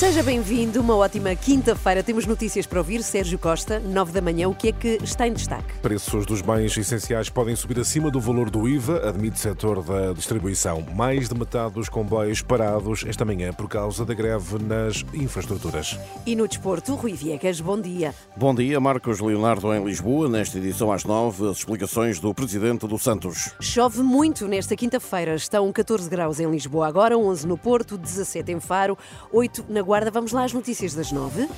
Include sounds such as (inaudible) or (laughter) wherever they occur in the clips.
Seja bem-vindo, uma ótima quinta-feira. Temos notícias para ouvir. Sérgio Costa, 9 da manhã. O que é que está em destaque? Preços dos bens essenciais podem subir acima do valor do IVA, admite o setor da distribuição. Mais de metade dos comboios parados esta manhã por causa da greve nas infraestruturas. E no desporto, Rui Viegas, bom dia. Bom dia, Marcos Leonardo em Lisboa. Nesta edição às 9, as explicações do presidente do Santos. Chove muito nesta quinta-feira. Estão 14 graus em Lisboa agora, 11 no Porto, 17 em Faro, 8 na Guarda. Vamos lá às notícias das 9.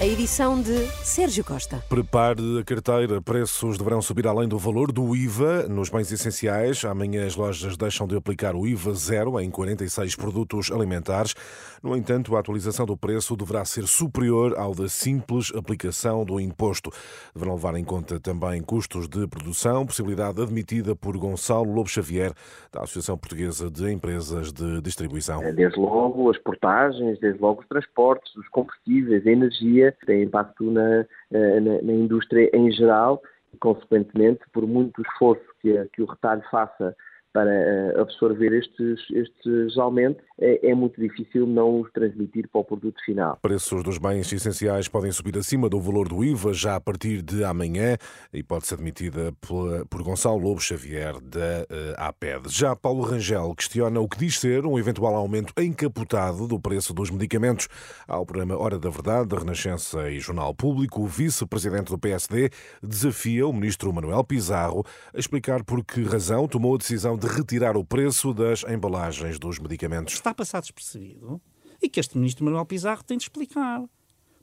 A edição de Sérgio Costa. Prepare a carteira. Preços deverão subir além do valor do IVA nos bens essenciais. Amanhã as lojas deixam de aplicar o IVA zero em 46 produtos alimentares. No entanto, a atualização do preço deverá ser superior ao da simples aplicação do imposto. Deverão levar em conta também custos de produção, possibilidade admitida por Gonçalo Lobo Xavier, da Associação Portuguesa de Empresas de Distribuição. Desde logo as portagens, desde logo os transportes, os combustíveis, a energia, tem impacto na, na, na indústria em geral e, consequentemente, por muito esforço que, que o retalho faça para eh, absorver estes, estes aumentos, é, é, muito difícil não os transmitir para o produto final. Preços dos bens essenciais podem subir acima do valor do IVA já a partir de amanhã e pode ser admitida por, por Gonçalo Lobo Xavier da uh, APED. Já Paulo Rangel questiona o que diz ser um eventual aumento encapotado do preço dos medicamentos. Ao programa Hora da Verdade, da Renascença e Jornal Público, o vice-presidente do PSD desafia o ministro Manuel Pizarro a explicar por que razão tomou a decisão de retirar o preço das embalagens dos medicamentos. Está a passar despercebido e que este ministro Manuel Pizarro tem de explicar.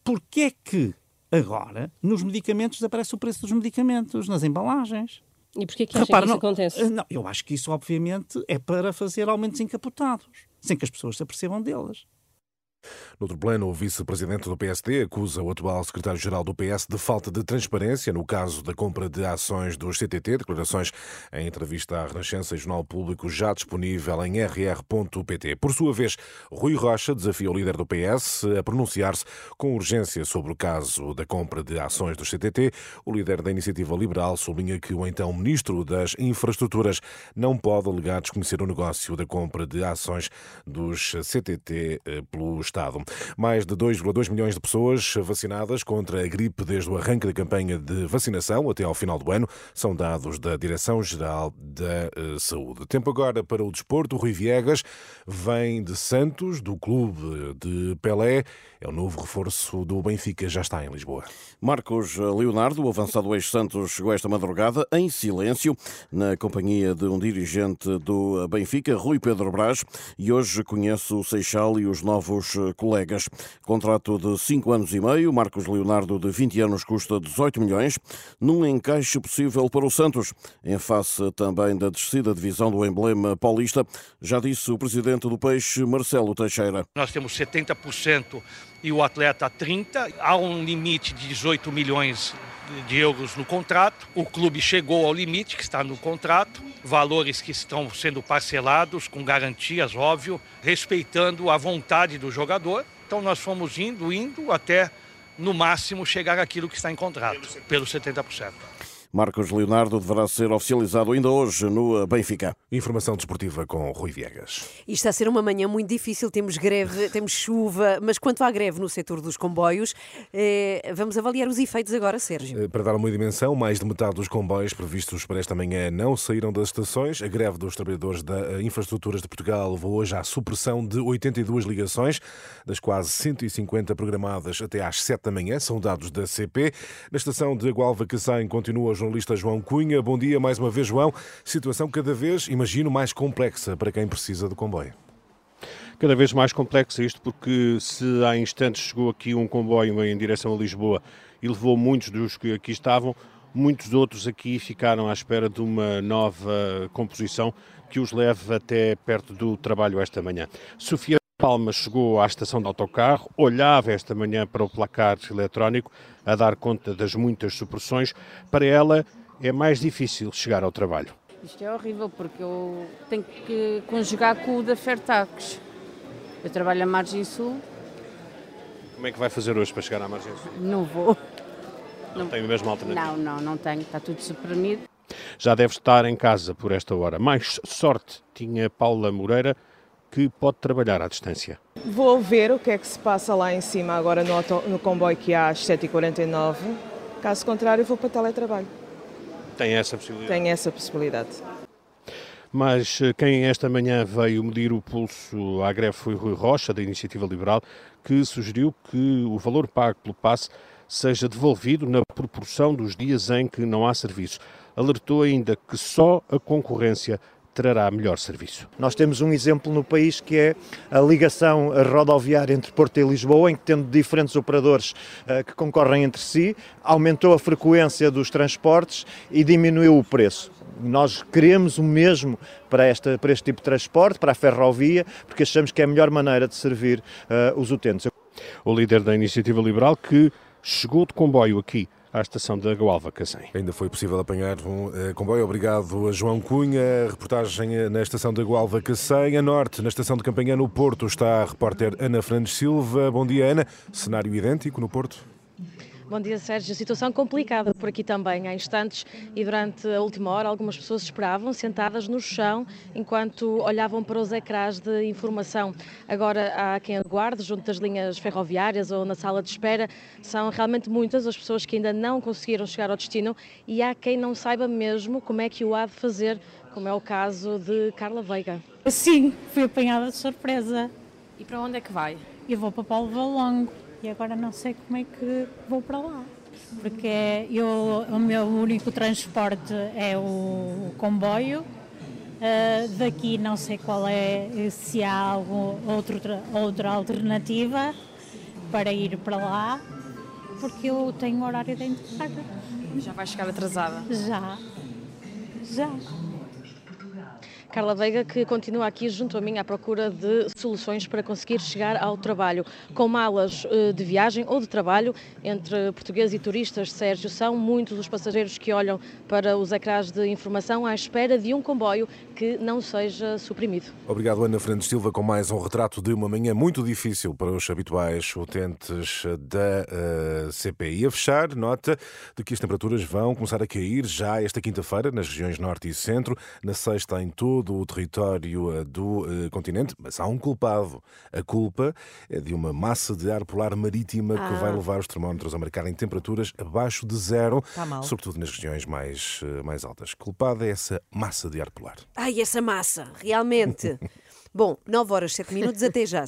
Porquê é que agora nos medicamentos desaparece o preço dos medicamentos, nas embalagens? E porquê que acha Repara, que isso não, acontece? Não, eu acho que isso, obviamente, é para fazer aumentos encapotados, sem que as pessoas se apercebam deles. Noutro plano, o vice-presidente do PSD acusa o atual secretário-geral do PS de falta de transparência no caso da compra de ações dos CTT. Declarações em entrevista à Renascença e Jornal Público já disponível em rr.pt. Por sua vez, Rui Rocha desafia o líder do PS a pronunciar-se com urgência sobre o caso da compra de ações dos CTT. O líder da Iniciativa Liberal sublinha que o então ministro das Infraestruturas não pode alegar desconhecer o negócio da compra de ações dos CTT eh, pelo Estado. Mais de 2,2 milhões de pessoas vacinadas contra a gripe desde o arranque da campanha de vacinação até ao final do ano, são dados da Direção-Geral da eh, Saúde. Tempo agora para o desporto. Rui Viegas vem de Santos, do clube de Pelé. É o novo reforço do Benfica, já está em Lisboa. Marcos Leonardo, o avançado ex-Santos, chegou esta madrugada em silêncio, na companhia de um dirigente do Benfica, Rui Pedro Brás, e hoje conhece o Seixal e os novos colegas. Contrato de 5 anos e meio, Marcos Leonardo, de 20 anos, custa 18 milhões, num encaixe possível para o Santos, em face também da descida divisão do emblema paulista, já disse o presidente do Peixe, Marcelo Teixeira. Nós temos 70% e o atleta 30. Há um limite de 18 milhões de euros no contrato. O clube chegou ao limite que está no contrato, valores que estão sendo parcelados com garantias, óbvio, respeitando a vontade do jogador. Então nós fomos indo, indo até no máximo chegar àquilo que está em contrato, pelo 70%. Marcos Leonardo deverá ser oficializado ainda hoje no Benfica. Informação desportiva com Rui Viegas. Isto está a ser uma manhã muito difícil. Temos greve, (laughs) temos chuva, mas quanto à greve no setor dos comboios, eh, vamos avaliar os efeitos agora, Sérgio. Eh, para dar uma dimensão, mais de metade dos comboios previstos para esta manhã não saíram das estações. A greve dos trabalhadores da Infraestruturas de Portugal levou hoje à supressão de 82 ligações, das quase 150 programadas até às 7 da manhã, são dados da CP. Na estação de Gualva Cacém continua o jornalista João Cunha. Bom dia mais uma vez, João. Situação cada vez, imagino, mais complexa para quem precisa do comboio cada vez mais complexa, isto porque se há instantes chegou aqui um comboio em direção a Lisboa e levou muitos dos que aqui estavam, muitos outros aqui ficaram à espera de uma nova composição que os leve até perto do trabalho esta manhã. Sofia Palma chegou à estação de autocarro, olhava esta manhã para o placar eletrónico a dar conta das muitas supressões, para ela é mais difícil chegar ao trabalho. Isto é horrível porque eu tenho que conjugar com o da Fertax. Eu trabalho à margem sul Como é que vai fazer hoje para chegar à emergência? Não vou. Não, não tem a mesma alternativa? Não, não, não tenho. Está tudo suprimido. Já deve estar em casa por esta hora. Mais sorte tinha Paula Moreira, que pode trabalhar à distância. Vou ver o que é que se passa lá em cima agora no, auto, no comboio que há às 7h49. Caso contrário, vou para teletrabalho. Tem essa possibilidade? Tem essa possibilidade. Mas eh, quem esta manhã veio medir o pulso à greve foi Rui Rocha, da Iniciativa Liberal, que sugeriu que o valor pago pelo passe seja devolvido na proporção dos dias em que não há serviços. Alertou ainda que só a concorrência trará melhor serviço. Nós temos um exemplo no país que é a ligação rodoviária entre Porto e Lisboa, em que tendo diferentes operadores uh, que concorrem entre si, aumentou a frequência dos transportes e diminuiu o preço. Nós queremos o mesmo para, esta, para este tipo de transporte, para a ferrovia, porque achamos que é a melhor maneira de servir uh, os utentes. O líder da Iniciativa Liberal que chegou de comboio aqui à estação da Gualva Cacém. Ainda foi possível apanhar um uh, comboio. Obrigado a João Cunha. Reportagem eh, na estação da Gualva Cacém. A norte, na estação de Campanhã, no Porto, está a repórter Ana Fernandes Silva. Bom dia, Ana. Cenário idêntico no Porto? Bom dia, Sérgio. Situação complicada por aqui também. Há instantes e durante a última hora, algumas pessoas esperavam sentadas no chão enquanto olhavam para os ecrãs de informação. Agora há quem aguarde junto das linhas ferroviárias ou na sala de espera. São realmente muitas as pessoas que ainda não conseguiram chegar ao destino e há quem não saiba mesmo como é que o há de fazer, como é o caso de Carla Veiga. Sim, fui apanhada de surpresa. E para onde é que vai? Eu vou para Paulo Valongo e agora não sei como é que vou para lá. Porque eu, o meu único transporte é o comboio. Uh, daqui não sei qual é, se há algum outro, outra alternativa para ir para lá, porque eu tenho horário de entrada. Já vai chegar atrasada? Já, já. Carla Veiga, que continua aqui junto a mim à procura de soluções para conseguir chegar ao trabalho. Com malas eh, de viagem ou de trabalho, entre portugueses e turistas, Sérgio, são muitos os passageiros que olham para os ecrãs de informação à espera de um comboio que não seja suprimido. Obrigado, Ana Fernandes Silva, com mais um retrato de uma manhã muito difícil para os habituais utentes da uh, eh, CPI. A fechar, nota de que as temperaturas vão começar a cair já esta quinta-feira nas regiões norte e centro, na sexta em todo todo o território eh, do uh, continente, mas há um culpado. A culpa é de uma massa de ar polar marítima ah. que vai levar os termómetros a marcarem temperaturas abaixo de zero, tá sobretudo nas regiões mais, uh, mais altas. Culpada é essa massa de ar polar. Ai, essa massa, realmente. (laughs) Bom, 9 horas 7 minutos, até já.